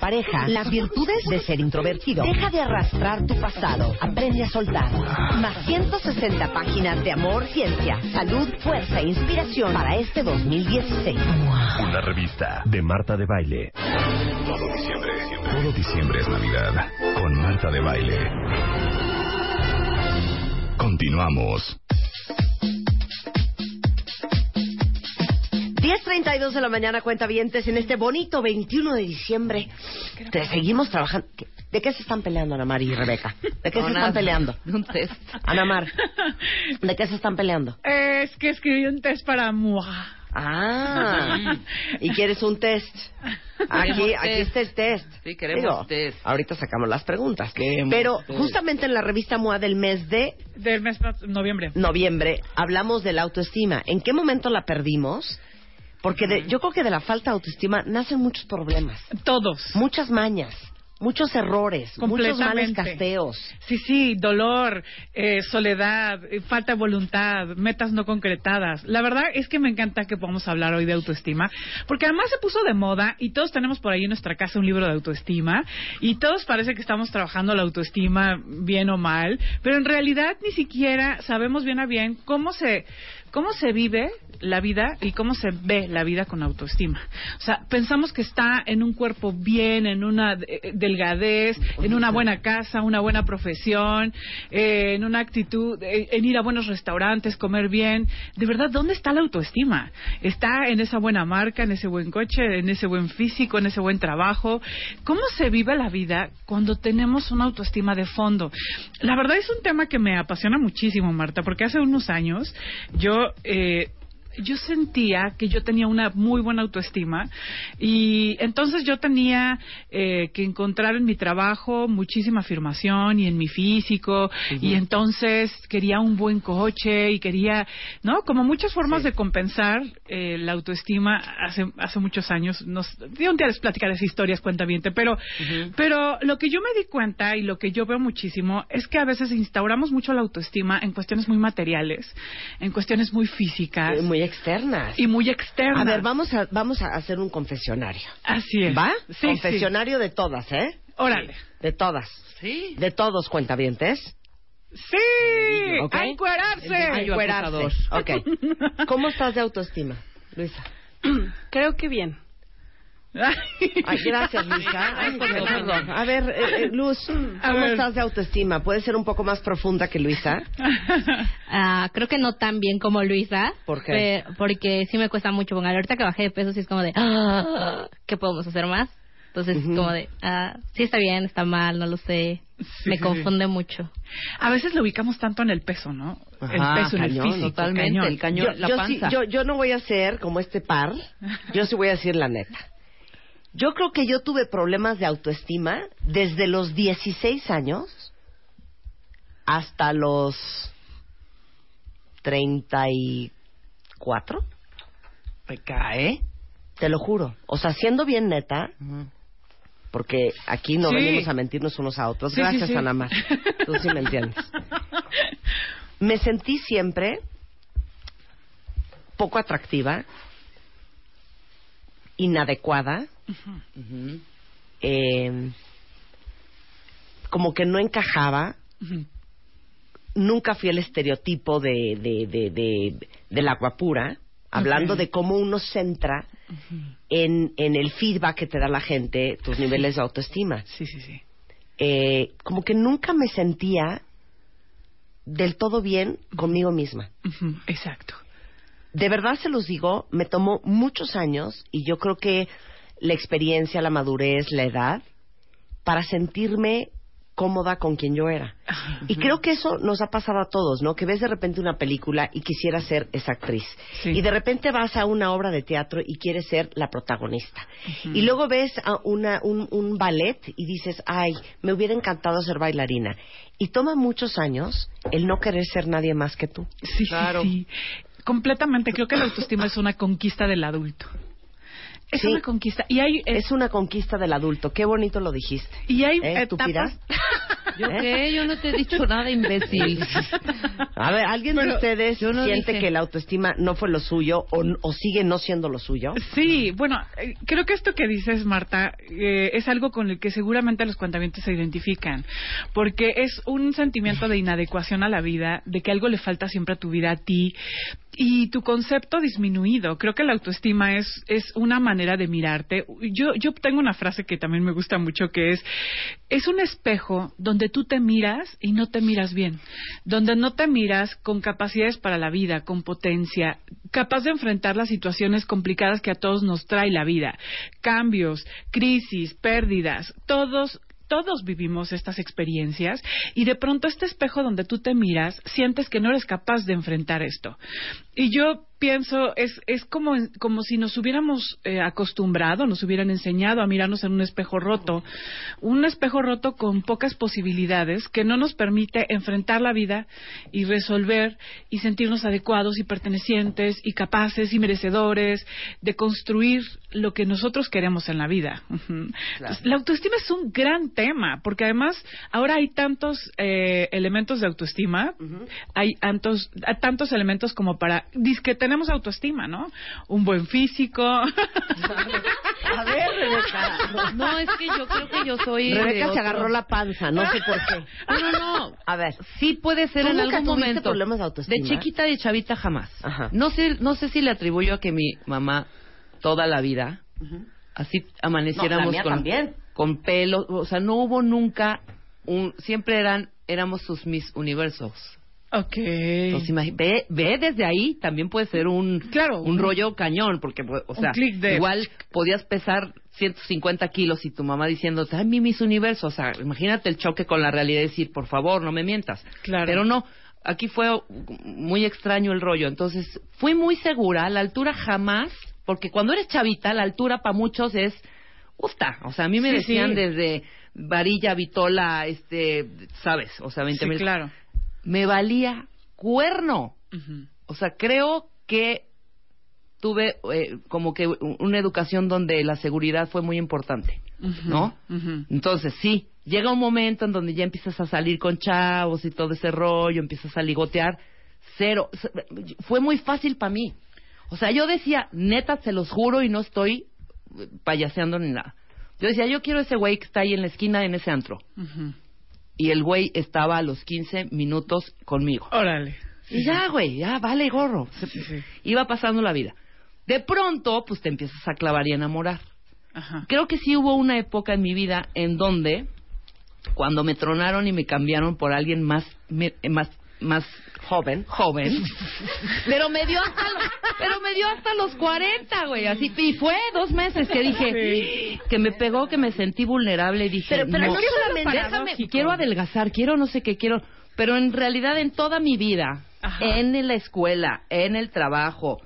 pareja. Las virtudes de ser introvertido. Deja de arrastrar tu pasado. Aprende a soltar. Más 160 páginas de amor, ciencia, salud, fuerza e inspiración para este 2016. Una revista de Marta de Baile. Todo diciembre, todo diciembre es Navidad con Marta de Baile. Continuamos. 10.32 de la mañana, cuenta vientes, en este bonito 21 de diciembre. Te seguimos trabajando. ¿Qué- ¿De qué se están peleando, Ana Mar y Rebeca? ¿De qué No, se nada. están peleando? Un test. Ana Mar, ¿de qué se están peleando? Es que escribí un test para MOA. Ah, y quieres un test. Aquí, aquí test. está el test. Sí, queremos test. Ahorita sacamos las preguntas. Queremos Pero test. justamente en la revista MOA del mes de Del mes de noviembre. noviembre hablamos de la autoestima. ¿En qué momento la perdimos? Porque de- yo creo que de la falta de autoestima nacen muchos problemas, Todos. muchas mañas, muchos errores, muchos males casteos. Sí, sí, dolor, eh, soledad, eh, falta de voluntad, metas no concretadas. La verdad es que me encanta que podamos hablar hoy de autoestima, porque además se puso de moda y todos tenemos por ahí en nuestra casa un libro de autoestima y todos parece que estamos trabajando la autoestima bien o mal, pero en realidad ni siquiera sabemos bien a bien cómo se cómo se vive la vida y cómo se ve la vida con autoestima. O sea, pensamos que está en un cuerpo bien, en una eh, delgadez, en una buena casa, una buena profesión, eh, en una actitud, eh, en ir a buenos restaurantes, comer bien. De verdad, ¿dónde está la autoestima? Está en esa buena marca, en ese buen coche, en ese buen físico, en ese buen trabajo. ¿Cómo se vive la vida cuando tenemos una autoestima de fondo? La verdad es un tema que me apasiona muchísimo, Marta, porque hace unos años yo eh, yo sentía que yo tenía una muy buena autoestima y entonces yo tenía eh, que encontrar en mi trabajo muchísima afirmación y en mi físico y entonces quería un buen coche y quería, ¿no? Como muchas formas de compensar eh, la autoestima hace, hace muchos años. Nos, de un día les platicaré esas historias, cuenta pero, pero lo que yo me di cuenta y lo que yo veo muchísimo es que a veces instauramos mucho la autoestima en cuestiones muy materiales, en cuestiones muy físicas Muy externas. y muy externas. A ver, vamos a, vamos a hacer un confesionario. Así es. ¿Va? Sí, confesionario de todas, ¿eh? sí. Órale. De todas. Sí. De todos cuentavientes. Sí. ¿Ok? A encuerarse. Mayo Encuerarse. Ok. ¿Cómo estás de autoestima, Luisa? Creo que bien. Ay, gracias, Luisa. Ay, opinión. A ver, eh, eh, Luz, ¿cómo ver. estás de autoestima? ¿Puede ser un poco más profunda que Luisa? Ah, creo que no tan bien como Luisa. ¿Por qué? pe- porque sí me cuesta mucho. Porque ahorita que bajé de peso, sí es como de, ah, ¿qué podemos hacer más? Entonces, Ujú. como de, ah, sí está bien, está mal, no lo sé. Sí, me sí, confunde mucho. A veces lo ubicamos tanto en el peso, ¿no? Ajá, el peso en el cañón, físico. totalmente, cañón. el cañón, yo, la yo sí- panza. yo, yo no voy a ser como este par. Yo sí voy a decir la neta. Yo creo que yo tuve problemas de autoestima desde los 16 años hasta los 34. Me cae. Te lo juro. O sea, siendo bien neta, porque aquí no Sí. venimos a mentirnos unos a otros. Sí, Gracias, sí. Ana Mar. Tú sí me entiendes. Me sentí siempre poco atractiva, inadecuada, Eh, como que no encajaba. Nunca fui el estereotipo de, de, de, de, de la guapura, hablando de cómo uno centra en, en el feedback que te da la gente, tus niveles de autoestima. Sí, sí, sí. Eh, como que nunca me sentía del todo bien conmigo misma. Exacto. De verdad se los digo, me tomó muchos años y yo creo que la experiencia, la madurez, la edad, para sentirme cómoda con quien yo era. Y creo que eso nos ha pasado a todos, ¿no? Que ves de repente una película y quisieras ser esa actriz. Sí. Y de repente vas a una obra de teatro y quieres ser la protagonista. Y luego ves a una, un, un ballet y dices, ay, me hubiera encantado ser bailarina. Y toma muchos años el no querer ser nadie más que tú. Sí, Claro. sí, sí. Completamente. Creo que la autoestima es una conquista del adulto. Es Sí. una conquista. Y hay, eh, Es una conquista del adulto. Qué bonito lo dijiste. y hay ¿Eh, etapas. ¿Yo ¿Eh? qué? Yo no te he dicho nada, imbécil. A ver, ¿alguien de ustedes no siente dije- que la autoestima no fue lo suyo o, o sigue no siendo lo suyo? Sí, bueno, eh, creo que esto que dices, Marta, eh, es algo con el que seguramente los cuentamientos se identifican, porque es un sentimiento de inadecuación a la vida, de que algo le falta siempre a tu vida, a ti, y tu concepto disminuido. Creo que la autoestima es, es una manera de mirarte. Yo, yo tengo una frase que también me gusta mucho, que es, es un espejo donde tú te miras y no te miras bien, donde no te miras con capacidades para la vida, con potencia, capaz de enfrentar las situaciones complicadas que a todos nos trae la vida, cambios, crisis, pérdidas, todos todos vivimos estas experiencias y de pronto este espejo donde tú te miras sientes que no eres capaz de enfrentar esto. Y yo pienso, es, es como, como si nos hubiéramos eh, acostumbrado, nos hubieran enseñado a mirarnos en un espejo roto, un espejo roto con pocas posibilidades que no nos permite enfrentar la vida y resolver y sentirnos adecuados y pertenecientes y capaces y merecedores de construir lo que nosotros queremos en la vida. Entonces, La autoestima es un gran tema, porque además ahora hay tantos eh, elementos de autoestima, hay tantos, hay tantos elementos como para... Dice que tenemos autoestima, ¿no? Un buen físico. A ver, Rebeca. No, es que yo creo que yo soy. de Rebeca se agarró la panza, no sé por qué. No, no, no. A ver. Sí puede ser ¿Tú en nunca algún momento. problemas de autoestima? De chiquita y de chavita jamás. Ajá. No sé, no sé si le atribuyo a que mi mamá toda la vida así amaneciéramos No, la mía con también. con pelo, o sea, no hubo nunca un siempre eran éramos sus mis universos. Ok. Entonces, ve, ve desde ahí también puede ser un Claro, un un- rollo cañón porque pues, o sea, de- igual podías pesar 150 kilos y tu mamá diciéndote, ay, mi mis universo, o sea, imagínate el choque con la realidad y decir, por favor, no me mientas. Claro. Pero no, aquí fue muy extraño el rollo. Entonces, fui muy segura, la altura jamás, porque cuando eres chavita, la altura para muchos es, usta, o sea, a mí me Sí, decían sí. desde varilla, vitola, este, sabes, o sea, 20 Sí, mil. claro. Me valía cuerno. O sea, creo que tuve eh, como que una educación donde la seguridad fue muy importante, ¿no? Entonces, sí, llega un momento en donde ya empiezas a salir con chavos y todo ese rollo, empiezas a ligotear, cero. Fue muy fácil para mí. O sea, yo decía, neta, se los juro y no estoy payaseando ni nada. Yo decía, yo quiero ese güey que está ahí en la esquina en ese antro. Y el güey estaba a los 15 minutos conmigo. Órale. Y ya, güey, ya, vale gorro. Se- Sí, sí. Iba pasando la vida. De pronto, pues te empiezas a clavar y a enamorar. Ajá. Creo que sí hubo una época en mi vida en donde, cuando me tronaron y me cambiaron por alguien más, me- más, más Joven. joven, pero me dio hasta los, pero me dio hasta los 40, güey, así, y fue dos meses que dije, que me pegó, que me sentí vulnerable y dije, Pero- pero no, no solamente- déjame, quiero adelgazar, quiero no sé qué, quiero, pero en realidad en toda mi vida, Ajá. en la escuela, en el trabajo,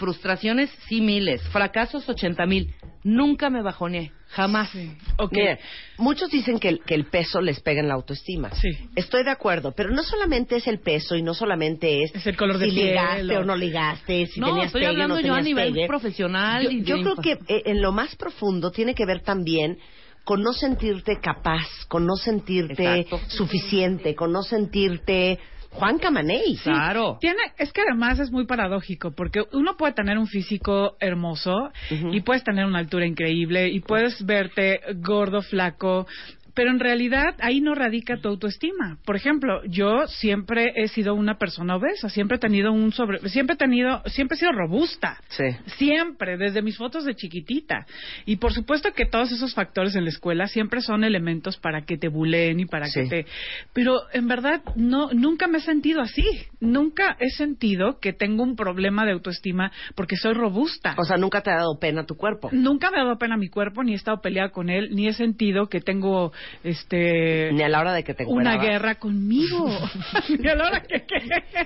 frustraciones sí miles, fracasos ochenta mil, nunca me bajoneé, jamás. Sí. Ok. Mira, muchos dicen que el, que el peso les pega en la autoestima. Sí. Estoy de acuerdo, pero no solamente es el peso y no solamente es, Es el color de si piel, ligaste o- o no ligaste, si no, tenías estoy pegue hablando no yo a tenías nivel pegue. profesional. Yo, y yo creo que eh, en lo más profundo tiene que ver también con no sentirte capaz, con no sentirte Exacto. suficiente, con no sentirte Juan Camaney. Claro. Tiene, es que además es muy paradójico, porque uno puede tener un físico hermoso y puedes tener una altura increíble y puedes verte gordo, flaco, pero en realidad ahí no radica tu autoestima. Por ejemplo, yo siempre he sido una persona obesa, siempre he tenido un sobre, siempre he tenido, siempre he sido robusta. Sí. Siempre, desde mis fotos de chiquitita. Y por supuesto que todos esos factores en la escuela siempre son elementos para que te buleen y para Sí. que te... Pero en verdad no, nunca me he sentido así. Nunca he sentido que tengo un problema de autoestima porque soy robusta. O sea, nunca te ha dado pena tu cuerpo. Nunca me ha dado pena mi cuerpo, ni he estado peleada con él, ni he sentido que tengo este Ni a la hora de que te una guerra conmigo. Ni a la hora que,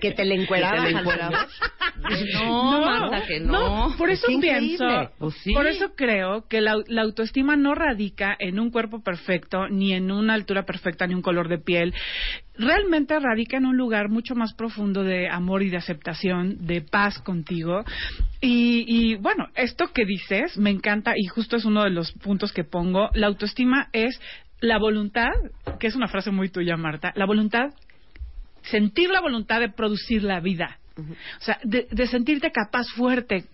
Que te le encuerabas. Que te le al encuerabas. señor. No, Marta, que no. por eso Es pienso. Pues sí. por eso creo que la, la autoestima no radica en un cuerpo perfecto, ni en una altura perfecta, ni un color de piel. Realmente radica en un lugar mucho más profundo de amor y de aceptación, de paz contigo. Y, y bueno, esto que dices me encanta y justo es uno de los puntos que pongo. La autoestima es la voluntad, que es una frase muy tuya, Marta, la voluntad sentir la voluntad de producir la vida. O sea, de, de sentirte capaz, fuerte,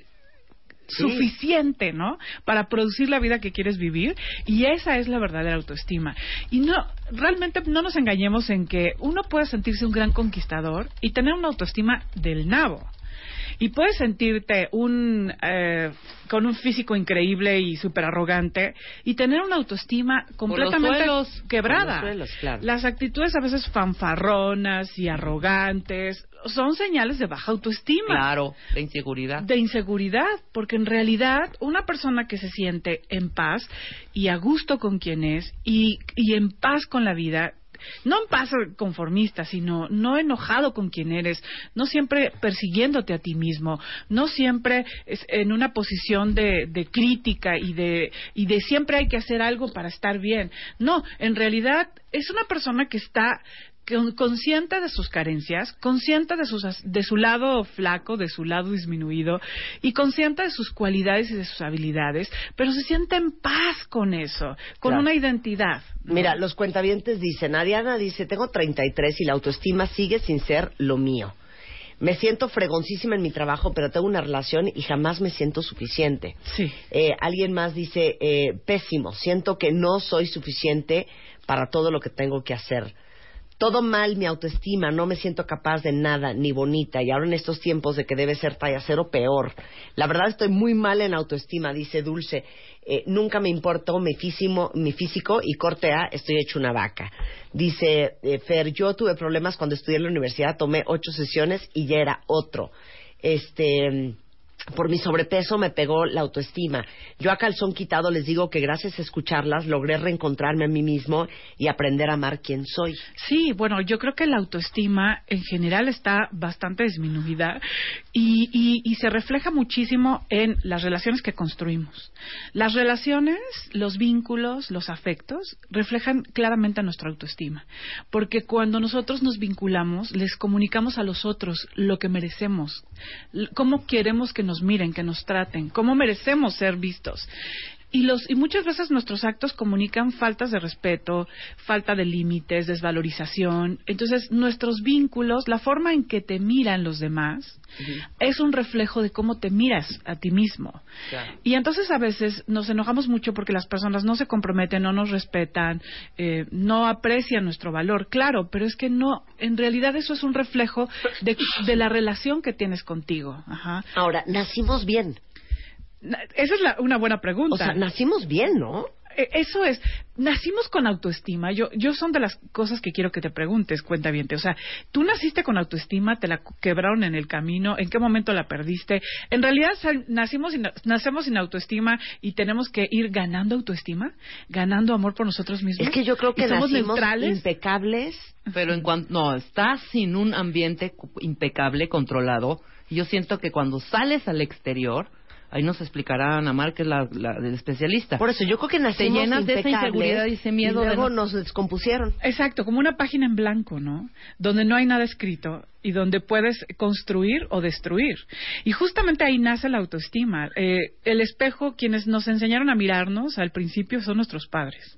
Sí. suficiente, ¿no? Para producir la vida que quieres vivir. Y esa es la verdadera autoestima. Y no, realmente no nos engañemos en que uno puede sentirse un gran conquistador y tener una autoestima del nabo. Y puedes sentirte un, eh, con un físico increíble y súper arrogante y tener una autoestima completamente suelos. quebrada. Suelos, claro. Las actitudes a veces fanfarronas y arrogantes son señales de baja autoestima Claro, de inseguridad. de inseguridad, porque en realidad una persona que se siente en paz y a gusto con quien es y, y en paz con la vida, no en paz conformista, sino no enojado con quien eres, no siempre persiguiéndote a ti mismo, no siempre es en una posición de, de crítica y de, y de siempre hay que hacer algo para estar bien. No, en realidad es una persona que está consciente de sus carencias, consciente de, sus, de su lado flaco, de su lado disminuido y consciente de sus cualidades y de sus habilidades, pero se siente en paz con eso, con Claro. una identidad. ¿no? Mira, los cuentavientes dicen, Ariana dice, tengo 33 y la autoestima sigue sin ser lo mío. Me siento fregoncísima en mi trabajo, pero tengo una relación y jamás me siento suficiente. Sí. Eh, alguien más dice, eh, pésimo, siento que no soy suficiente para todo lo que tengo que hacer. Todo mal mi autoestima, no me siento capaz de nada, ni bonita, y ahora en estos tiempos de que debe ser talla cero, peor. La verdad estoy muy mal en autoestima, dice Dulce. Eh, nunca me importó mi físico, mi físico y corte A, estoy hecho una vaca. Dice eh, Fer, yo tuve problemas cuando estudié en la universidad, tomé ocho sesiones y ya era otro. Este por mi sobrepeso me pegó la autoestima. Yo a calzón quitado les digo que gracias a escucharlas logré reencontrarme a mí mismo y aprender a amar quien soy. Sí, bueno, yo creo que la autoestima en general está bastante disminuida y, se refleja muchísimo en las relaciones que construimos. Las relaciones, los vínculos, los afectos reflejan claramente nuestra autoestima, porque cuando nosotros nos vinculamos, les comunicamos a los otros lo que merecemos, cómo queremos que nos miren, que nos traten, cómo merecemos ser vistos. Y, los, y muchas veces nuestros actos comunican faltas de respeto, falta de límites, desvalorización. Entonces, nuestros vínculos, la forma en que te miran los demás, es un reflejo de cómo te miras a ti mismo. Claro. Y entonces a veces nos enojamos mucho porque las personas no se comprometen, no nos respetan, eh, no aprecian nuestro valor. Claro, pero es que no, en realidad eso es un reflejo de, de la relación que tienes contigo. Ajá. Ahora, nacimos bien. Na- Esa es la- una buena pregunta. O sea, nacimos bien, ¿no? Eh, Eso es, nacimos con autoestima. Yo, yo son de las cosas que quiero que te preguntes, cuenta bien. O sea, tú naciste con autoestima, te la quebraron en el camino, ¿en qué momento la perdiste? En realidad nacimos sin, nacemos sin autoestima y tenemos que ir ganando autoestima, ganando amor por nosotros mismos. Es que yo creo que ¿Y somos nacimos neutrales. impecables. Pero en cuanto no, estás sin un ambiente impecable, controlado. Yo siento que cuando sales al exterior, ahí nos explicará Ana Mar, que es la, la del especialista. Por eso yo creo que nacimos llenas de esa inseguridad y ese miedo y de luego no- nos descompusieron. Exacto, como una página en blanco, ¿no? Donde no hay nada escrito y donde puedes construir o destruir. Y justamente ahí nace la autoestima. Eh, el espejo, quienes nos enseñaron a mirarnos al principio son nuestros padres.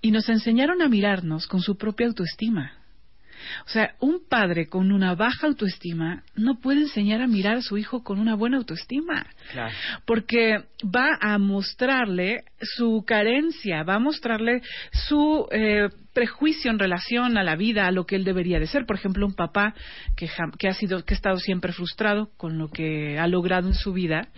Y nos enseñaron a mirarnos con su propia autoestima. O sea, un padre con una baja autoestima no puede enseñar a mirar a su hijo con una buena autoestima. Claro. Porque va a mostrarle su carencia, va a mostrarle su eh, prejuicio en relación a la vida, a lo que él debería de ser. Por ejemplo, un papá que, ha sido, que ha estado siempre frustrado con lo que ha logrado en su vida,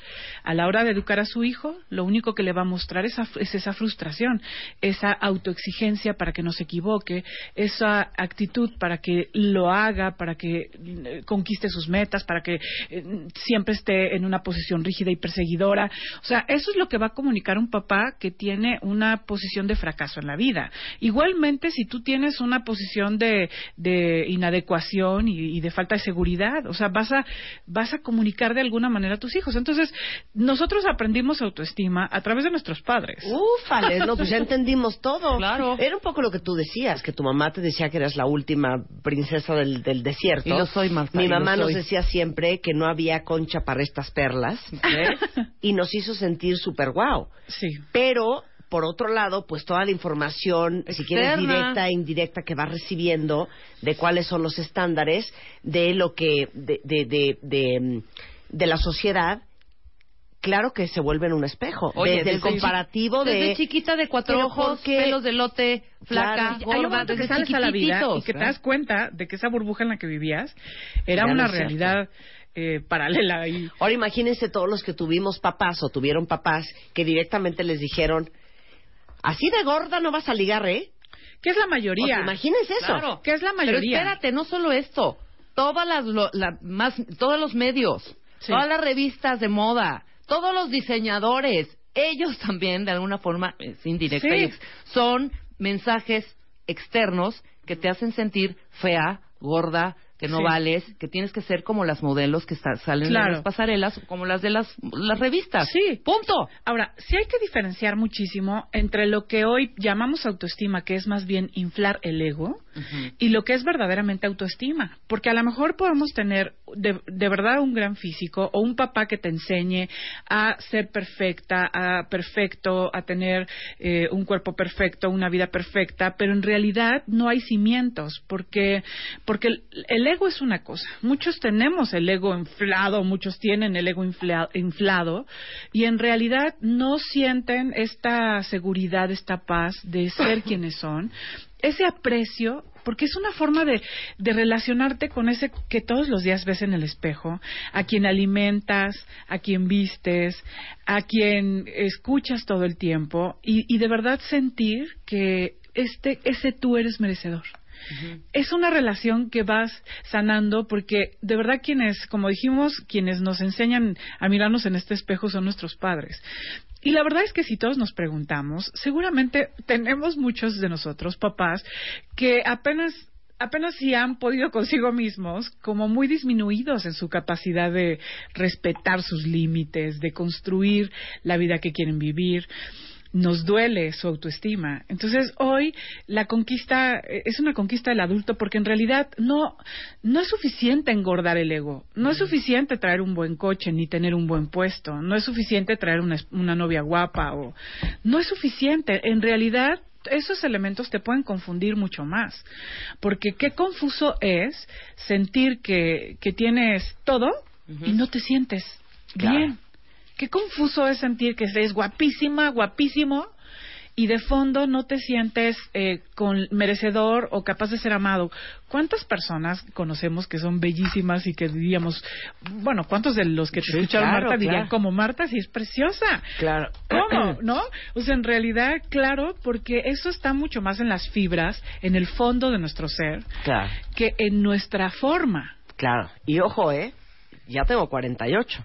a la hora de educar a su hijo, lo único que le va a mostrar es, esa- es esa frustración, esa autoexigencia para que no se equivoque, esa actitud para que lo haga, para que eh, conquiste sus metas, para que eh, siempre esté en una posición rígida y perseguidora. O sea, eso es lo que va a comunicar un papá que tiene una posición de fracaso en la vida. Igualmente, si tú tienes una posición de, de inadecuación y, y de falta de seguridad, o sea, vas a, vas a comunicar de alguna manera a tus hijos. Entonces, nosotros aprendimos autoestima a través de nuestros padres. Ufale, no, pues ya entendimos todo. Claro. Era un poco lo que tú decías, que tu mamá te decía que eras la última princesa del, del desierto. Y lo soy, Marta, Mi mamá nos soy. decía siempre que no había concha para estas perlas. ¿Ves? y nos hizo sentir súper guau. Sí. Pero, por otro lado, pues toda la información, si quieres Externa. directa e indirecta, que va recibiendo de cuáles son los estándares de lo que, de, de, de, de, de la sociedad, claro que se vuelven un espejo. Oye, desde, el desde comparativo chi- de... Desde chiquita de cuatro ojos, ¿por qué? pelos de lote, flaca, Claro. Hay un gorda, momento que desde sales a la vida y que te das cuenta de que esa burbuja en la que vivías era una realidad eh, paralela y Ahora imagínense todos los que tuvimos papás o tuvieron papás que directamente les dijeron, así de gorda no vas a ligar, ¿eh? que es la O mayoría. sea, imagínense eso. Claro. que es la Pero mayoría. espérate, no solo esto. Todas las, lo- la- más, todos los medios, Sí. todas las revistas de moda, todos los diseñadores, ellos también, de alguna forma, es indirecta, Sí. son mensajes externos que te hacen sentir fea, gorda, que no Sí. vales, que tienes que ser como las modelos que está- salen Claro. en las pasarelas, como las de las, las revistas. Sí. Punto. Ahora, sí hay que diferenciar muchísimo entre lo que hoy llamamos autoestima, que es más bien inflar el ego, y lo que es verdaderamente autoestima. Porque a lo mejor podemos tener de, de verdad un gran físico o un papá que te enseñe a ser perfecta, a perfecto, a tener eh, un cuerpo perfecto, una vida perfecta, pero en realidad no hay cimientos, porque, porque el, el ego es una cosa. Muchos tenemos el ego inflado, muchos tienen el ego infla- inflado, y en realidad no sienten esta seguridad, esta paz de ser quienes son ese aprecio, porque es una forma de, de relacionarte con ese que todos los días ves en el espejo, a quien alimentas, a quien vistes, a quien escuchas todo el tiempo, y, y de verdad sentir que este, ese tú eres merecedor. Es una relación que vas sanando porque de verdad quienes, como dijimos, quienes nos enseñan a mirarnos en este espejo son nuestros padres. Y la verdad es que si todos nos preguntamos, seguramente tenemos muchos de nosotros, papás, que apenas apenas si han podido consigo mismos como muy disminuidos en su capacidad de respetar sus límites, de construir la vida que quieren vivir nos duele su autoestima. Entonces, hoy la conquista eh, es una conquista del adulto porque en realidad no, no es suficiente engordar el ego, no es suficiente traer un buen coche ni tener un buen puesto, no es suficiente traer una, una novia guapa o no es suficiente. En realidad, esos elementos te pueden confundir mucho más. Porque qué confuso es sentir que, que tienes todo y no te sientes Claro. bien. Qué confuso es sentir que eres guapísima, guapísimo, y de fondo no te sientes eh, con merecedor o capaz de ser amado. ¿Cuántas personas conocemos que son bellísimas y que diríamos, bueno, cuántos de los que te Sí, escucharon claro, Marta dirían como Marta sí es preciosa? Claro. ¿Cómo? ¿No? O sea, en realidad, claro, porque eso está mucho más en las fibras, en el fondo de nuestro ser, Claro, que en nuestra forma. claro. Y ojo, ¿eh? Ya tengo 48.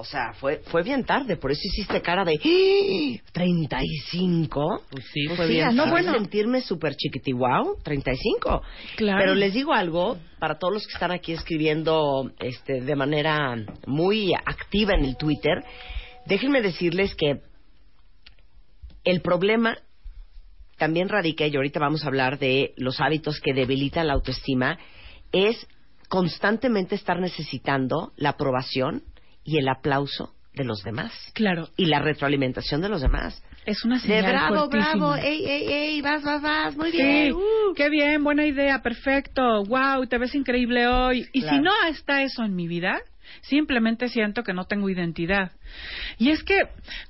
O sea, fue, fue bien tarde, por eso hiciste cara de ¡Ah! 35. Pues sí, Pues fue bien. No, de bueno. sentirme súper chiquitihuau, 35. Claro. Pero les digo algo, para todos los que están aquí escribiendo este, de manera muy activa en el Twitter, déjenme decirles que el problema también radica, y ahorita vamos a hablar de los hábitos que debilitan la autoestima, es constantemente estar necesitando la aprobación y el aplauso de los demás Claro, y la retroalimentación de los demás. es una De señal bravo, fuertísima. bravo, ey, ey, ey, vas, vas, vas, muy Sí, bien. uh. qué bien, buena idea, perfecto, wow, te ves increíble hoy. Y Claro. si no está eso en mi vida, simplemente siento que no tengo identidad. Y es que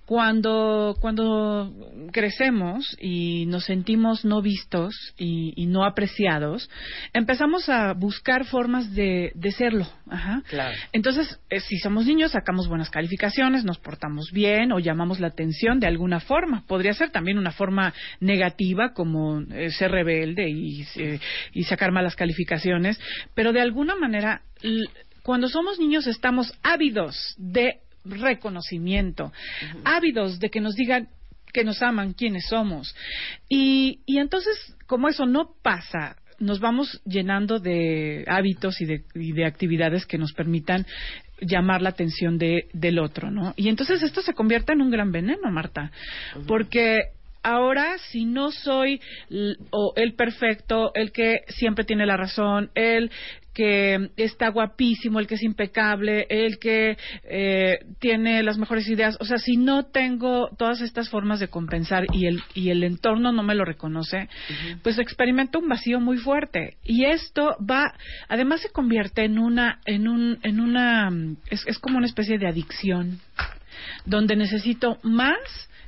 cuando, cuando crecemos y nos sentimos no vistos y, y no apreciados, empezamos a buscar formas de, de serlo. Ajá. Claro. Entonces, eh, si somos niños, sacamos buenas calificaciones, nos portamos bien o llamamos la atención de alguna forma. Podría ser también una forma negativa, como eh, ser rebelde y, eh, y sacar malas calificaciones, pero de alguna manera, cuando somos niños estamos ávidos de reconocimiento, ávidos de que nos digan que nos aman, quiénes somos. Y, y entonces, como eso no pasa, nos vamos llenando de hábitos y de, y de actividades que nos permitan llamar la atención de, del otro, ¿no? Y entonces esto se convierte en un gran veneno, Marta, porque ahora si no soy o el perfecto, el que siempre tiene la razón, el que está guapísimo, el que es impecable, el que eh, tiene las mejores ideas, o sea, si no tengo todas estas formas de compensar y el y el entorno no me lo reconoce, pues experimento un vacío muy fuerte. Y esto va, además se convierte en una en un en una es, es como una especie de adicción donde necesito más,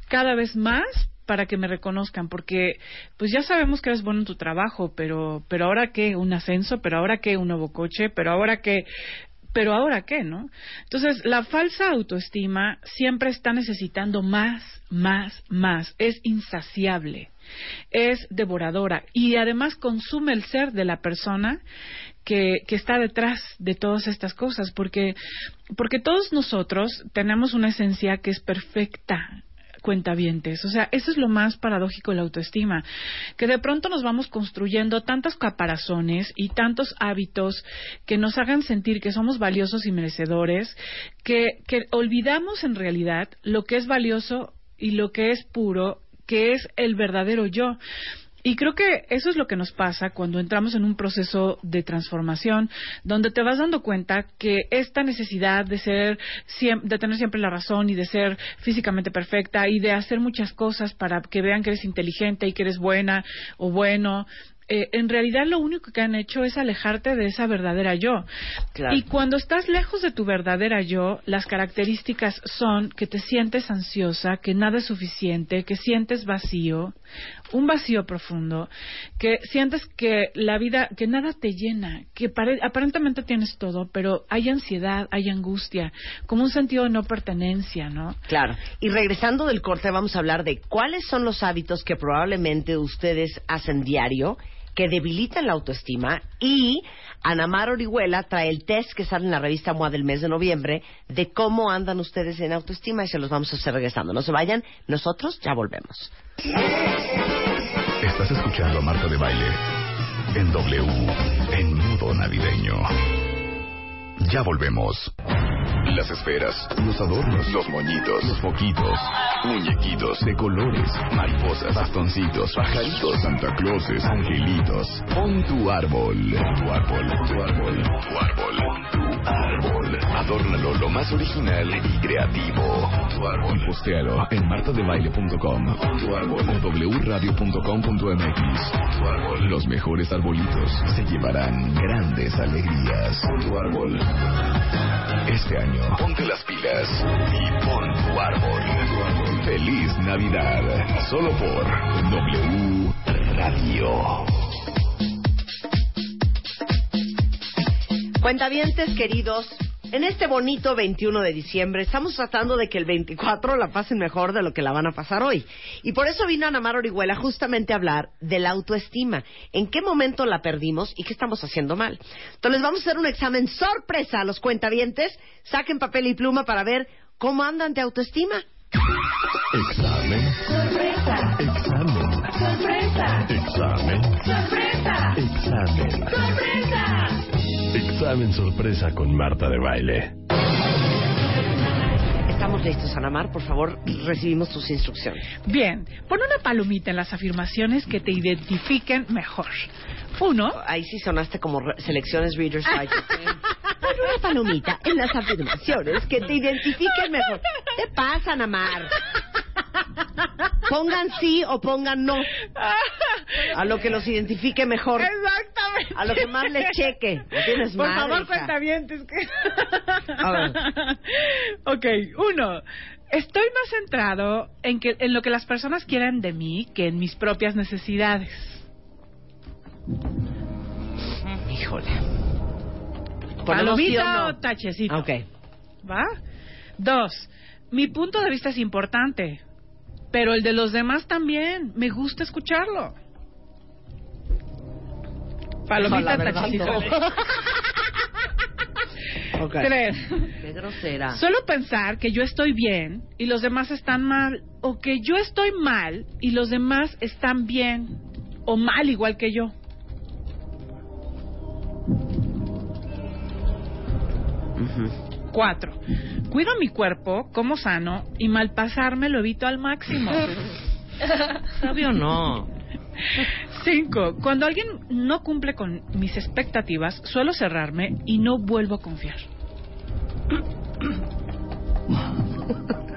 cada vez más para que me reconozcan, porque pues ya sabemos que eres bueno en tu trabajo, pero pero ahora qué, un ascenso, pero ahora qué, un nuevo coche, pero ahora qué, pero ahora qué, ¿no? Entonces, la falsa autoestima siempre está necesitando más, más, más, es insaciable, es devoradora y además consume el ser de la persona que, que está detrás de todas estas cosas, porque, porque todos nosotros tenemos una esencia que es perfecta, cuentavientes. O sea, eso es lo más paradójico de la autoestima, que de pronto nos vamos construyendo tantos caparazones y tantos hábitos que nos hagan sentir que somos valiosos y merecedores, que, que olvidamos en realidad lo que es valioso y lo que es puro, que es el verdadero yo. Y creo que eso es lo que nos pasa cuando entramos en un proceso de transformación, donde te vas dando cuenta que esta necesidad de ser, de tener siempre la razón y de ser físicamente perfecta y de hacer muchas cosas para que vean que eres inteligente y que eres buena o bueno, eh, en realidad lo único que han hecho es alejarte de esa verdadera yo. Claro. Y cuando estás lejos de tu verdadera yo, las características son que te sientes ansiosa, que nada es suficiente, que sientes vacío, un vacío profundo, que sientes que la vida, que nada te llena, que pare- aparentemente tienes todo, pero hay ansiedad, hay angustia, como un sentido de no pertenencia, ¿no? Claro. Y regresando del corte, vamos a hablar de cuáles son los hábitos que probablemente ustedes hacen diario que debilitan la autoestima y Ana Mar Orihuela trae el test que sale en la revista MOA del mes de noviembre de cómo andan ustedes en autoestima y se los vamos a hacer regresando. No se vayan, nosotros ya volvemos. Estás escuchando a Marta de Baile en W, en modo navideño. Ya volvemos. Las esferas, los adornos, los moñitos, los foquitos, muñequitos de colores, mariposas, bastoncitos, pajaritos, Santa Clauses, angelitos. Pon tu árbol. Pon tu árbol, pon tu árbol, pon tu árbol, pon tu árbol. Adórnalo lo más original y creativo. Pon tu árbol. Y postéalo en martadebaile.com Pon tu árbol o wradio.com.mx. Pon tu árbol. Los mejores arbolitos se llevarán grandes alegrías. Pon tu árbol. Este año, ponte las pilas y pon tu árbol. Feliz Navidad. Solo por W Radio. Cuentavientes queridos, en este bonito 21 de diciembre estamos tratando de que el 24 la pasen mejor de lo que la van a pasar hoy. Y por eso vino Ana Mar Orihuela justamente a hablar de la autoestima. ¿En qué momento la perdimos y qué estamos haciendo mal? Entonces vamos a hacer un examen sorpresa a los cuentavientes. Saquen papel y pluma para ver cómo andan de autoestima. Examen. Sorpresa. Examen. Sorpresa. Examen. Examen sorpresa con Marta de Baile. Estamos listos, Ana Mar. Por favor, recibimos tus instrucciones. Bien, pon una palomita en las afirmaciones que te identifiquen mejor. Uno, Ahí sí sonaste como selecciones Reader's Digest. Pon una palomita en las afirmaciones que te identifiquen mejor. ¿Qué pasa, Ana Mar? Pongan sí o pongan no. A lo que los identifique mejor. Exactamente. A lo que más le cheque. Tienes Por madre, favor, cuenta bien. Es que... A ver. ok, uno. Estoy más centrado en, que, en lo que las personas quieren de mí que en mis propias necesidades. Híjole. ¿Ponemos sí Palomita o no? o tachecito. Ok. ¿Va? Dos. Mi punto de vista es importante, pero el de los demás también. Me gusta escucharlo. Palomita, no. Ok. Tres. Qué grosera. Solo pensar que yo estoy bien y los demás están mal, o que yo estoy mal y los demás están bien, o mal igual que yo. Cuatro. Cuido mi cuerpo, como sano y malpasarme lo evito al máximo. ¿Sabio o no? Cinco. Cuando alguien no cumple con mis expectativas, suelo cerrarme y no vuelvo a confiar.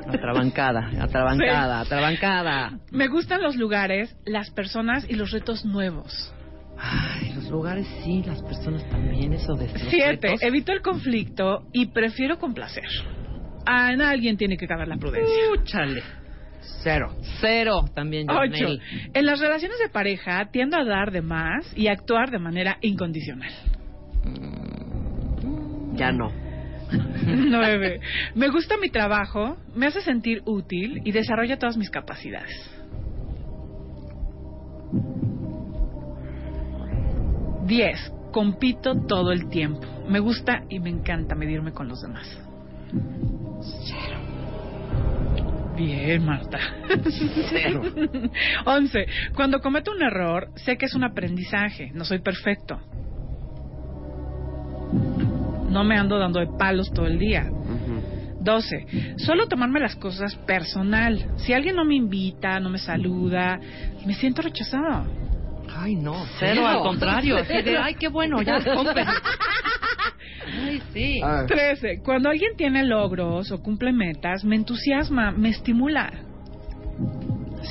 Atrabancada, atrabancada, atrabancada. Me gustan los lugares, las personas y los retos nuevos. Ay, los lugares sí, las personas también, eso de Siete, retos. evito el conflicto y prefiero complacer. En alguien tiene que caber la prudencia. Chale. Cero. Cero también, Ocho, en las relaciones de pareja tiendo a dar de más y actuar de manera incondicional. Ya no. Nueve, me gusta mi trabajo, me hace sentir útil y desarrolla todas mis capacidades. Diez, compito todo el tiempo. Me gusta y me encanta medirme con los demás. Bien, Marta. Cero. 11. Cuando cometo un error, sé que es un aprendizaje, no soy perfecto. No me ando dando de palos todo el día. 12. Solo tomarme las cosas personal. Si alguien no me invita, no me saluda, me siento rechazado. Ay, no, cero, Cero. al contrario. Así de, ay, qué bueno, ya compren. Ay, sí. A ver. 13. Cuando alguien tiene logros o cumple metas, me entusiasma, me estimula.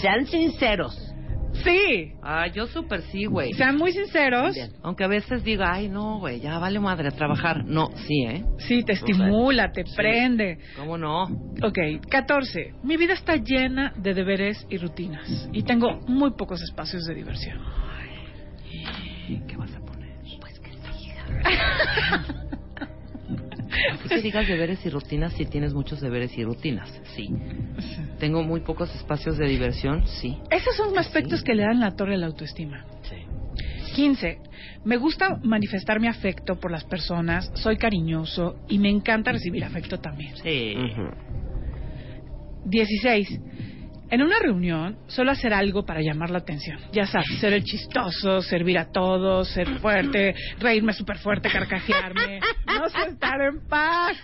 Sean sinceros. Sí. Ay, yo súper sí, güey. Sean muy sinceros. Bien. Aunque a veces diga, ay, no, güey, ya vale madre trabajar. No, sí, ¿eh? Sí, te estimula, te prende. ¿Cómo no? Ok, 14. Mi vida está llena de deberes y rutinas. Y tengo muy pocos espacios de diversión. ¿Qué vas a poner? Pues que Que digas deberes y rutinas si tienes muchos deberes y rutinas, sí. Tengo muy pocos espacios de diversión, sí. Esos son aspectos que le dan la torre a la autoestima. 15. Me gusta manifestar mi afecto por las personas, soy cariñoso y me encanta recibir afecto también. Sí. 16. En una reunión suelo hacer algo para llamar la atención. Ya sabes, ser el chistoso, servir a todos, ser fuerte, reírme súper fuerte, carcajearme. No sé estar en paz.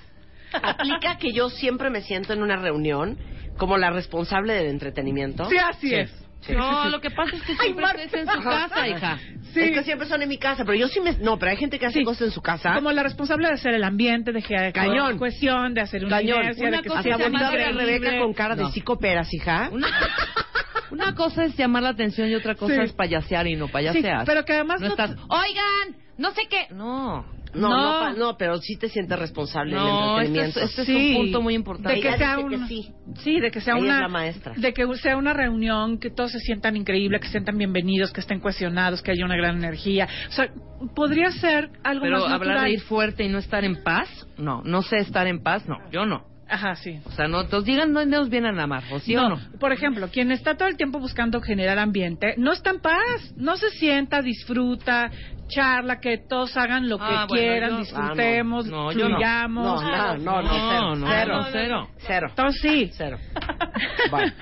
Aplica que yo siempre me siento en una reunión como la responsable del entretenimiento. Sí, así es. No, lo que pasa es que siempre Marta. estés en su casa, hija. Sí. Es que siempre son en mi casa, pero yo sí me... No, pero hay gente que hace Sí. cosas en su casa. Como la responsable de hacer el ambiente, de crear Cañón. cohesión, de hacer una Cañón. inercia, Una de que cosa sea es. Rebeca con cara de No. sí cooperas, hija. Una, una cosa es llamar la atención y otra cosa Sí. es payasear y no payaseas. Sí, pero que además no no- estás, oigan, no sé qué. No. No, No. no, pa- no, pero sí te sientes responsable No, del este es, entretenimiento. este es Sí. un punto muy importante. de que Ella sea dice que una sí. sí de que sea Ella una es la maestra. de que sea una reunión que todos se sientan increíble que se sientan bienvenidos que estén cohesionados que haya una gran energía o sea podría ser algo Pero más hablar natural de ir fuerte y no estar en paz, no. No sé estar en paz, no. Yo no. Ajá sí O sea, no, entonces digan dónde nos vienen a amar, o sí o no. Por ejemplo, quien está todo el tiempo buscando generar ambiente, no está en paz, no se sienta, disfruta, charla, que todos hagan lo que Ah, bueno, quieran, yo- disfrutemos, ah, no. No, no. fluyamos. No, no, no, no, cero, no, cero. no, cero. Cero. Entonces sí. Cero. Bueno,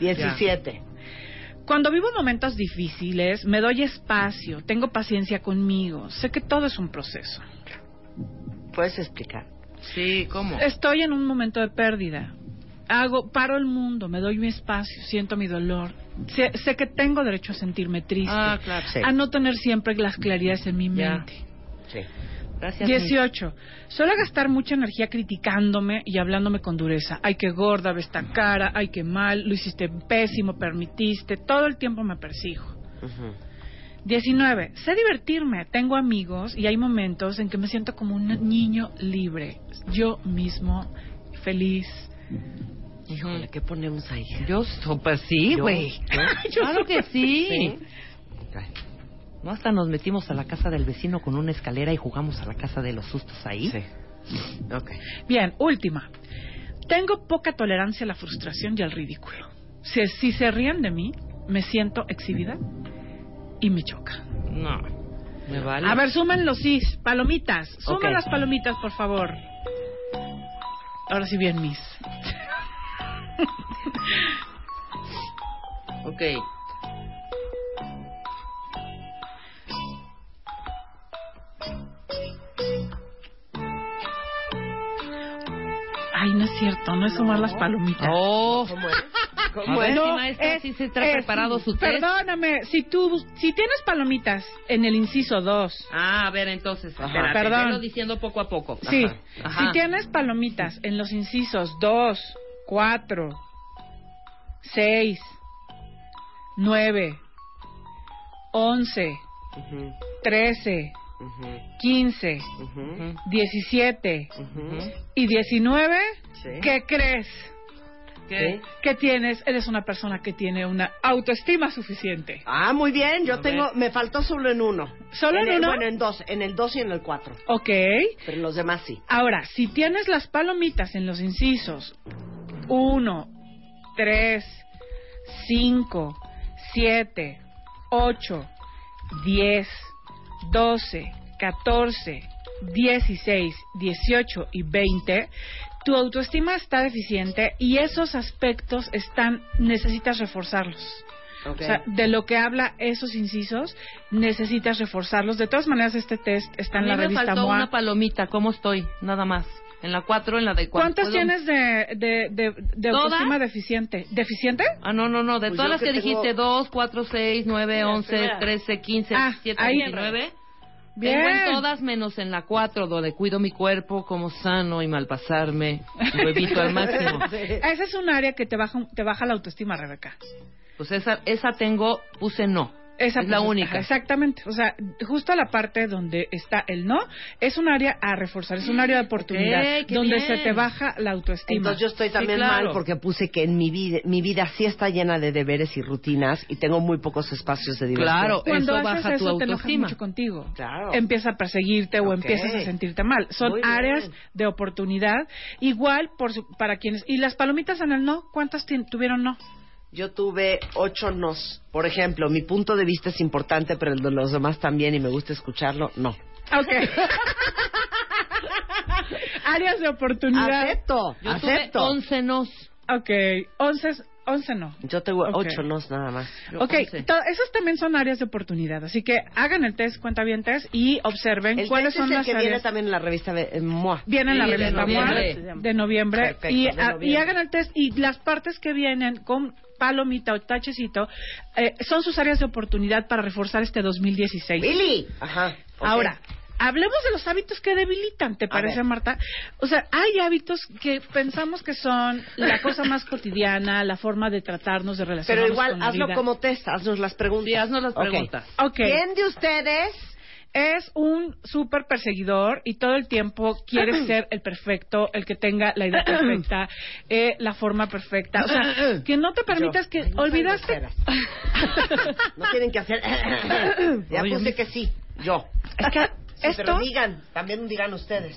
17. Cuando vivo momentos difíciles, me doy espacio, tengo paciencia conmigo, sé que todo es un proceso. ¿Puedes explicar? Sí, ¿cómo? Estoy en un momento de pérdida. Hago, paro el mundo, me doy mi espacio, siento mi dolor. Sé, sé que tengo derecho a sentirme triste, Ah, claro. Sí. a no tener siempre las claridades en mi Ya. mente. Sí. Gracias. 18. Suelo gastar mucha energía criticándome y hablándome con dureza. Ay, qué gorda ve esta cara, ay, qué mal, lo hiciste pésimo, permitiste. Todo el tiempo me persigo. Ujú. 19. Sé divertirme. Tengo amigos y hay momentos en que me siento como un niño libre. Yo mismo, feliz. Híjole, ¿qué ponemos ahí? Yo, so- pues sí, Yo- güey. Claro que sí. Sí. No hasta nos metimos a la casa del vecino con una escalera y jugamos a la casa de los sustos ahí. Sí. Ok. Bien, última. Tengo poca tolerancia a la frustración y al ridículo. Si, si se ríen de mí, me siento exhibida y me choca. No. Me vale. A ver, suman los sis, palomitas. Suman Ok. las palomitas, por favor. Ahora sí bien, mis. Ok. Ay, no es cierto, no es sumar las palomitas. Oh. ¿Cómo es? ¿Cómo es? No, maestra es- sí se trae es- preparado su test. Perdóname, si tú, si tienes palomitas en el inciso 2, Ah, a ver, entonces, Ajá. espérate, Perdón. diciendo poco a poco. sí, Ajá. si tienes palomitas en los incisos 2, 4, 6, 9, 11, Ujú, 13, ujú, 15, ujú, Ujú. 17 ujú. y 19, Sí. ¿qué crees? ¿Qué? tienes, eres una persona que tiene una autoestima suficiente. Ah, muy bien. Yo A tengo, ver. me faltó solo en uno. ¿Solo en el- uno? Bueno, en dos, en el dos y en el cuatro. Ok. Pero en los demás sí. Ahora, si tienes las palomitas en los incisos 1, 3, 5, 7, 8, 10, 12, 14, 16, 18 y 20, tu autoestima está deficiente y esos aspectos están necesitas reforzarlos. Ok. O sea, de lo que habla esos incisos, necesitas reforzarlos. De todas maneras, este test está en la me revista faltó MOA. una palomita. ¿Cómo estoy? Nada más. En la 4, en la de cuatro. ¿Cuántas ¿Puedo? tienes de, de, de, de autoestima deficiente? ¿Deficiente? Ah, no, no, no. De Pues todas las que que, tengo- dijiste, 2, 4, 6, 9, Mira, 11, espera. 13, 15, Ah, 17, ahí. 19. Bien. Tengo en todas menos en la 4, donde cuido mi cuerpo como sano y malpasarme. Lo evito al máximo. Esa es un área que te baja, te baja la autoestima, Rebeca. Pues esa, esa tengo, puse no. Esa es la única. Exactamente. O sea, justo la parte donde está el no, es un área a reforzar, es un área de oportunidad, donde bien. se te baja la autoestima. Entonces yo estoy Sí, también claro. mal porque puse que en mi vida, mi vida sí está llena de deberes y rutinas y tengo muy pocos espacios de diversión. Claro, Cuando eso haces baja tu te autoestima. mucho contigo. Claro. Empieza a perseguirte o empiezas a sentirte mal. Son Muy bien. áreas de oportunidad. Igual por su- para quienes. ¿Y las palomitas en el no? ¿Cuántas tuvieron no? Yo tuve ocho nos. Por ejemplo, mi punto de vista es importante, pero el de los demás también y me gusta escucharlo. No. Ok. áreas de oportunidad. Acepto, Yo acepto. tuve 11 nos. Ok. Once, once no. Yo tengo Ok. ocho nos nada más. Yo Ok, 11. to- esas también son áreas de oportunidad, así que hagan el test, cuenta bien test y observen El cuáles test son es el las que áreas. viene también en la revista de, en MOA. Viene en la de revista noviembre. MOA de noviembre, Perfecto, y, de a- y noviembre. hagan el test y las partes que vienen con palomita o tachecito eh, son sus áreas de oportunidad para reforzar este 2016. Billy. Ajá. Ahora, hablemos de los hábitos que debilitan, ¿te parece. Marta? O sea, hay hábitos que pensamos que son la cosa más cotidiana, la forma de tratarnos, de relacionarnos Pero igual, con la hazlo vida. como test, haznos las preguntas. Sí, haznos las Ok. preguntas. Ok. ¿Quién de ustedes es un súper perseguidor y todo el tiempo quiere ser el perfecto, el que tenga la idea perfecta, eh, la forma perfecta. O sea, que no te permitas Yo. que Ay, no olvidaste. No tienen que hacer. ya puse que sí. Yo. Es que Sí, esto pero digan, también digan ustedes.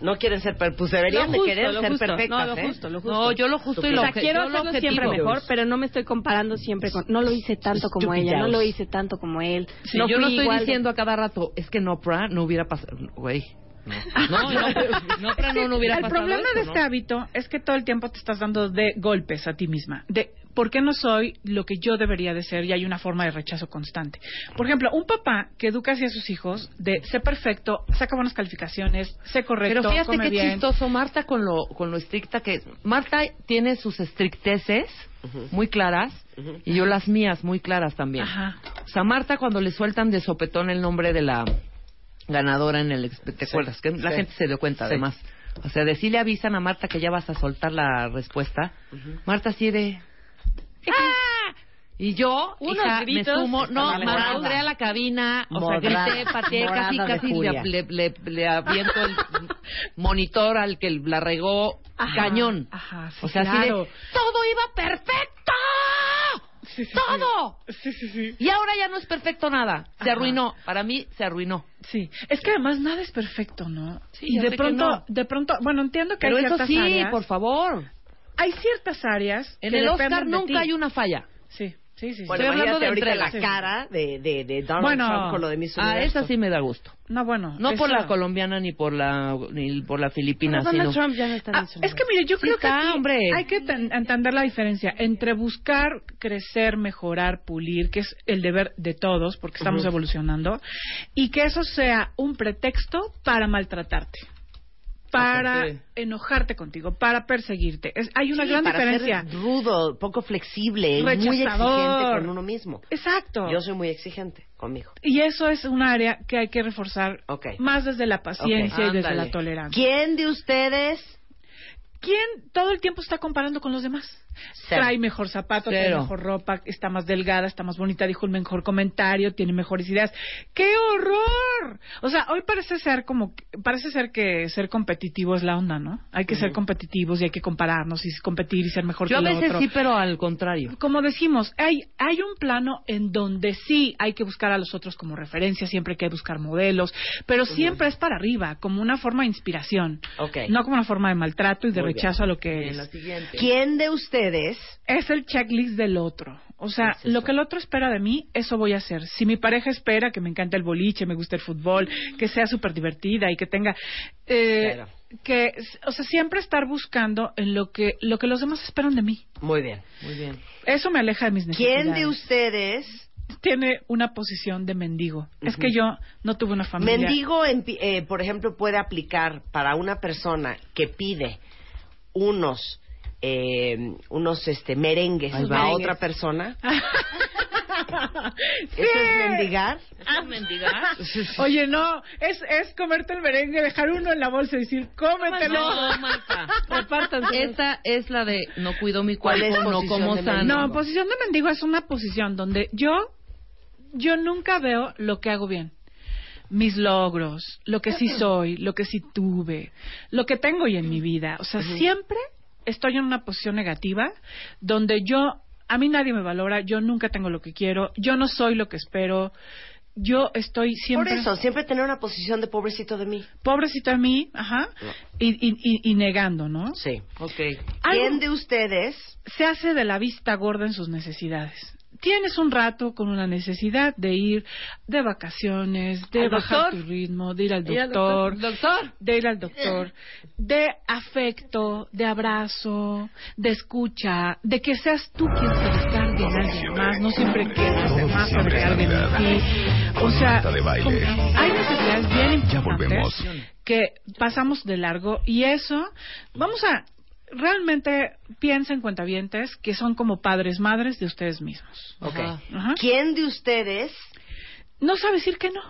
No quieren ser, per- pues deberían de querer ser justo. perfectas, No, lo ¿eh? justo, lo justo. No, yo lo justo y lo O sea, quiero hacerlo siempre mejor, pero no me estoy comparando siempre con... No lo hice tanto como ella, no lo hice tanto como él. Sí, no yo no estoy de- diciendo a cada rato, es que en Oprah no hubiera pasado, güey. No, no, no, Oprah no, no hubiera el pasado problema de ¿no? este hábito es que todo el tiempo te estás dando de golpes a ti misma. De por qué no soy lo que yo debería de ser y hay una forma de rechazo constante. Por ejemplo, un papá que educa hacia sus hijos de sé perfecto, saca buenas calificaciones, sé correcto, Pero fíjate come qué bien. chistoso, Marta, con lo, con lo estricta que es. Marta tiene sus estricteces muy claras y yo las mías muy claras también. Ajá. O sea, Marta cuando le sueltan de sopetón el nombre de la ganadora en el... ¿Te acuerdas? Que la sí. gente se dio cuenta, Sí. además. O sea, de sí le avisan a Marta que ya vas a soltar la respuesta. Marta así de... ¡Ah! Y yo, Unos hija, gritos me sumo, no, entré a la cabina, o sea, grité, pateé, casi, casi le, le, le, le aviento el monitor al que la regó Ajá, cañón. ajá, sí, o sea, así claro. de, todo iba perfecto. Sí, sí, ¡Todo! Sí, sí, sí. Y ahora ya no es perfecto nada. Se Ajá. arruinó. Para mí, se arruinó. Sí, es que además nada es perfecto, ¿no? Y de pronto, no. de pronto, bueno, entiendo que Pero hay eso ciertas sí, áreas. por favor. Hay ciertas áreas En que el Oscar nunca hay una falla. Sí, sí, sí. Bueno, Estoy hablando de ahorita entregas. la cara de, de, de Donald Bueno, Trump con lo de Miss Ah, Universo. esa sí me da gusto. No, bueno. No por eso- la colombiana ni por la ni por la filipina, Pero Donald sino Trump ya no está en Ah, es que mire, yo Sí creo que aquí hombre. hay que ten- entender la diferencia entre buscar crecer, mejorar, pulir, que es el deber de todos, porque estamos evolucionando, y que eso sea un pretexto para maltratarte, para enojarte contigo, para perseguirte. Es- hay una Sí, gran para diferencia. ser rudo, poco flexible, muy Rechazador. exigente con uno mismo. Exacto. Yo soy muy exigente conmigo. Y eso es un área que hay que reforzar más desde la paciencia y desde la tolerancia. ¿Quién de ustedes ¿Quién todo el tiempo está comparando con los demás? Cero. Trae mejor zapato, trae Cero. mejor ropa, está más delgada, está más bonita, dijo un mejor comentario, tiene mejores ideas. ¡Qué horror! O sea, hoy parece ser como, parece ser que ser competitivo es la onda, ¿no? Hay que ser competitivos y hay que compararnos y competir y ser mejor Yo a que el veces otro. sí, pero al contrario. Como decimos, hay, hay un plano en donde sí hay que buscar a los otros como referencia, siempre hay que buscar modelos, pero siempre es para arriba, como una forma de inspiración. Ok. No como una forma de maltrato y de Muy rechazo a lo que En es. la siguiente. ¿Quién de ustedes Es el checklist del otro. O sea, Es lo que el otro espera de mí, eso voy a hacer. Si mi pareja espera que me encante el boliche, me guste el fútbol, que sea súper divertida y que tenga... eh, Claro. que, o sea, siempre estar buscando en lo que, lo que los demás esperan de mí. Muy bien. Muy bien. Eso me aleja de mis necesidades. ¿Quién de ustedes tiene una posición de mendigo? Es que yo no tuve una familia. Mendigo, en eh, por ejemplo, puede aplicar para una persona que pide unos eh, unos este merengues a otra persona. Sí. ¿Eso es mendigar? ¿Ah, mendigar? Oye, no, es, es comerte el merengue, dejar uno en la bolsa y decir, cómetelo. No, Marta. Esta es la de no cuido mi ¿Cuál es cuerpo, no posición como de sano. mendigo? No, posición de mendigo es una posición donde yo, yo nunca veo lo que hago bien. Mis logros, lo que sí soy, lo que sí tuve, lo que tengo hoy en mi vida. O sea, siempre estoy en una posición negativa donde yo, a mí nadie me valora, yo nunca tengo lo que quiero, yo no soy lo que espero, yo estoy siempre... Por eso, siempre tener una posición de pobrecito de mí. Pobrecito de mí, ajá, y, y, y- y negando, ¿no? Sí. Ok. ¿Quién de ustedes se hace de la vista gorda en sus necesidades. Tienes un rato con una necesidad de ir de vacaciones, de ¿Al bajar doctor? tu ritmo, de ir al ¿Y al doctor, Doctor. de ir al doctor, de afecto, de abrazo, de escucha, de que seas tú quien se descargue en alguien más, no siempre que los demás se descarguen en ti. O sea, hay necesidades bien Ya importantes volvemos. que pasamos de largo y eso, vamos a realmente piensen cuentavientes que son como padres madres de ustedes mismos. Ajá. ¿Quién de ustedes No sabe decir que no.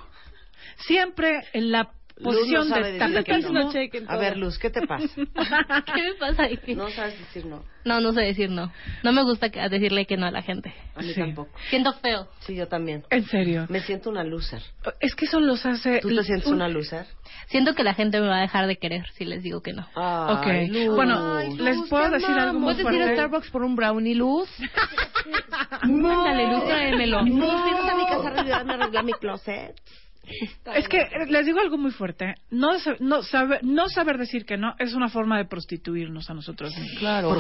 Siempre en la posición no sabe de tapetismo. no? A ver, Luz, ¿qué te pasa? ¿Qué me pasa ahí? No sabes decir no. No, no sé decir no. No me gusta que- decirle que no a la gente. A mí Sí. tampoco. Siento feo. Sí, yo también. En serio. Me siento una loser. Es que eso los hace. ¿Tú te sientes un- una loser? Siento que la gente me va a dejar de querer si les digo que no. Ok. Ay, Luz. Bueno, Ay, les Luz, puedo te decir algo muy ¿Puedes ir a. Starbucks por un brownie, Luz? Ándale, Luz, tráemelo. Luz, ¿vienes a mi casa a arreglar mi closet? Es que eh, les digo algo muy fuerte. No, sa- no, saber, no saber decir que no es una forma de prostituirnos a nosotros mismos. Claro.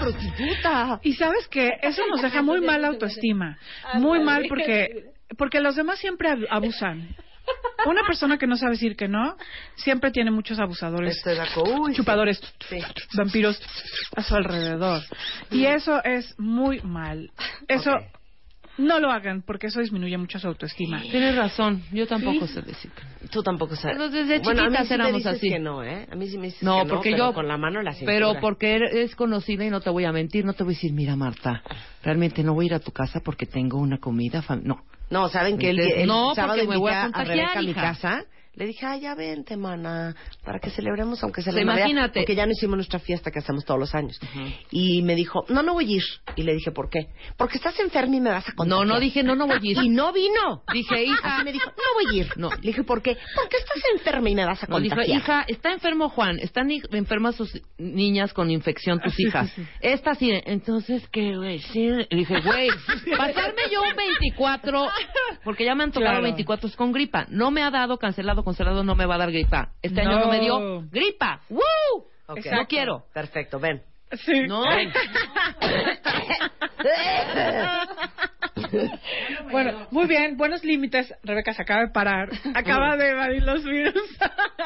prostituta. Y sabes que eso nos deja muy mal la autoestima. Muy mal porque, porque los demás siempre ab- abusan. Una persona que no sabe decir que no, siempre tiene muchos abusadores. Uy, chupadores, Sí. vampiros a su alrededor. Y eso es muy mal. Eso. No lo hagan porque eso disminuye mucho su autoestima. Tienes razón. Yo tampoco sé decir que no. Tú tampoco sabes. Pero desde bueno, a mí chiquitas sí me éramos dices así. que no, ¿eh? A mí sí me dices No, que no, porque pero yo... con la mano en la cintura. Pero porque eres conocida y no te voy a mentir, no te voy a decir, mira Marta, realmente no voy a ir a tu casa porque tengo una comida... fam-". No. No, ¿saben que el, Entonces, el no, sábado porque me voy a a a mi casa? Le dije, ay, ya vente, mana, para que celebremos, aunque la Navidad", imagínate. Porque ya no hicimos nuestra fiesta que hacemos todos los años. Y me dijo, no, no voy a ir. Y le dije, ¿por qué? Porque estás enferma y me vas a contagiar. No, no dije, no, no voy a ir. Y no vino. Dije, hija. Así me dijo, no voy a ir. No. Le dije, ¿por qué? Porque estás enferma y me vas a No, dijo, contagiar. hija, está enfermo Juan, están enfermas sus niñas con infección, tus hijas. Esta sí, entonces, ¿qué, güey? Sí, Le dije, güey, pasarme yo un 24, porque ya me han tocado Claro. 24 con gripa. No me ha dado cancelado, cancelado, no me va a dar gripa. Este año no No. me dio gripa. ¡Woo! Ok. No quiero. Perfecto, ven. Sí. No. Bueno, muy bien, buenos límites. Rebeca se acaba de parar, acaba de evadir los virus.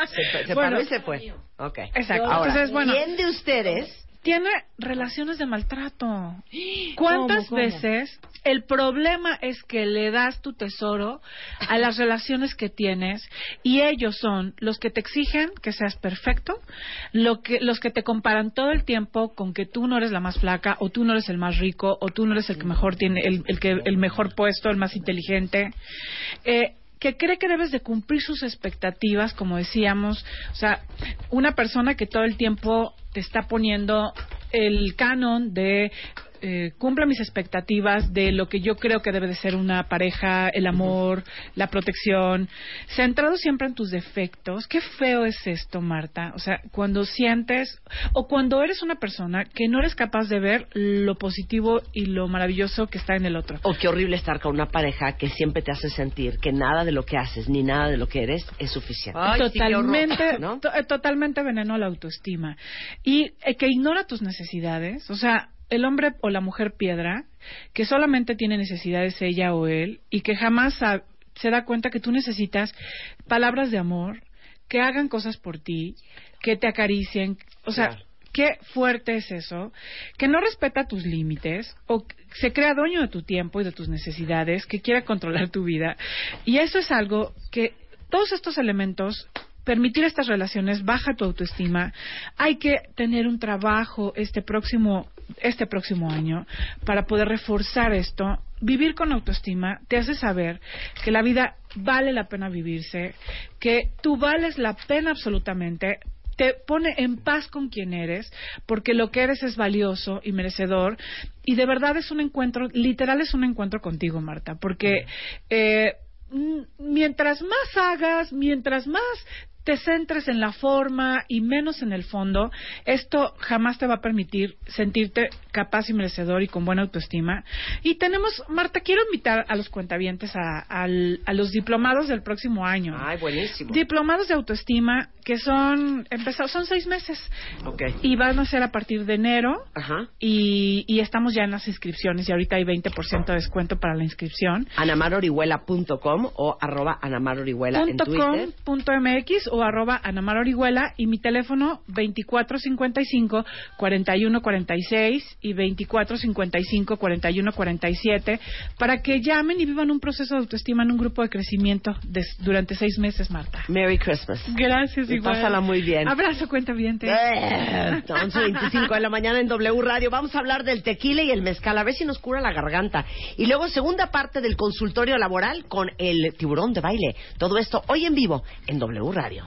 Se, se Bueno, paró y se fue. Ok. Exacto. Ahora, Entonces, bueno, ¿quién de ustedes tiene relaciones de maltrato. ¿Cuántas ¿Cómo, cómo? veces el problema es que le das tu tesoro a las relaciones que tienes y ellos son los que te exigen que seas perfecto, lo que, los que te comparan todo el tiempo con que tú no eres la más flaca o tú no eres el más rico o tú no eres el que mejor tiene el, el que el mejor puesto, el más inteligente? Eh, que cree que debes de cumplir sus expectativas, como decíamos, o sea, una persona que todo el tiempo te está poniendo el canon de eh, cumpla mis expectativas de lo que yo creo que debe de ser una pareja, el amor, la protección, centrado siempre en tus defectos. Qué feo es esto, Marta. O sea, cuando sientes o cuando eres una persona que no eres capaz de ver lo positivo y lo maravilloso que está en el otro. O qué horrible estar con una pareja que siempre te hace sentir que nada de lo que haces ni nada de lo que eres es suficiente. Ay, sí, totalmente, ¿no? to- eh, totalmente veneno a la autoestima. Y eh, que ignora tus necesidades, o sea, el hombre o la mujer piedra, que solamente tiene necesidades ella o él, y que jamás se da cuenta que tú necesitas palabras de amor, que hagan cosas por ti, que te acaricien, o sea, Claro. qué fuerte es eso, que no respeta tus límites o se crea dueño de tu tiempo y de tus necesidades, que quiera controlar tu vida. Y eso es algo que todos estos elementos permitir estas relaciones baja tu autoestima. Hay que tener un trabajo este próximo este próximo año para poder reforzar esto. Vivir con autoestima te hace saber que la vida vale la pena vivirse, que tú vales la pena absolutamente, te pone en paz con quien eres, porque lo que eres es valioso y merecedor, y de verdad es un encuentro, literal es un encuentro contigo, Marta, porque eh, mientras más hagas, mientras más te centres en la forma y menos en el fondo, esto jamás te va a permitir sentirte capaz y merecedor y con buena autoestima. Y tenemos, Marta, quiero invitar a los cuentavientes a, al- a los diplomados del próximo año. Ay, buenísimo. Diplomados de autoestima que son empezados, son seis meses Ok. y van a ser a partir de enero Ajá. y, y estamos ya en las inscripciones y ahorita hay 20% de descuento para la inscripción. anamarorihuela.com o arroba anamarorihuela en Twitter. punto MX o arroba Anamar Orihuela y mi teléfono 2455 4146 y 2455 4147 para que llamen y vivan un proceso de autoestima en un grupo de crecimiento des- durante seis meses, Marta. Merry Christmas. Gracias, Y igual. pásala muy bien. Abrazo, cuenta bien. Eh, 11.25 de la mañana en W Radio. Vamos a hablar del tequila y el mezcal, a ver si nos cura la garganta. Y luego, segunda parte del consultorio laboral con el tiburón de baile. Todo esto hoy en vivo en W Radio.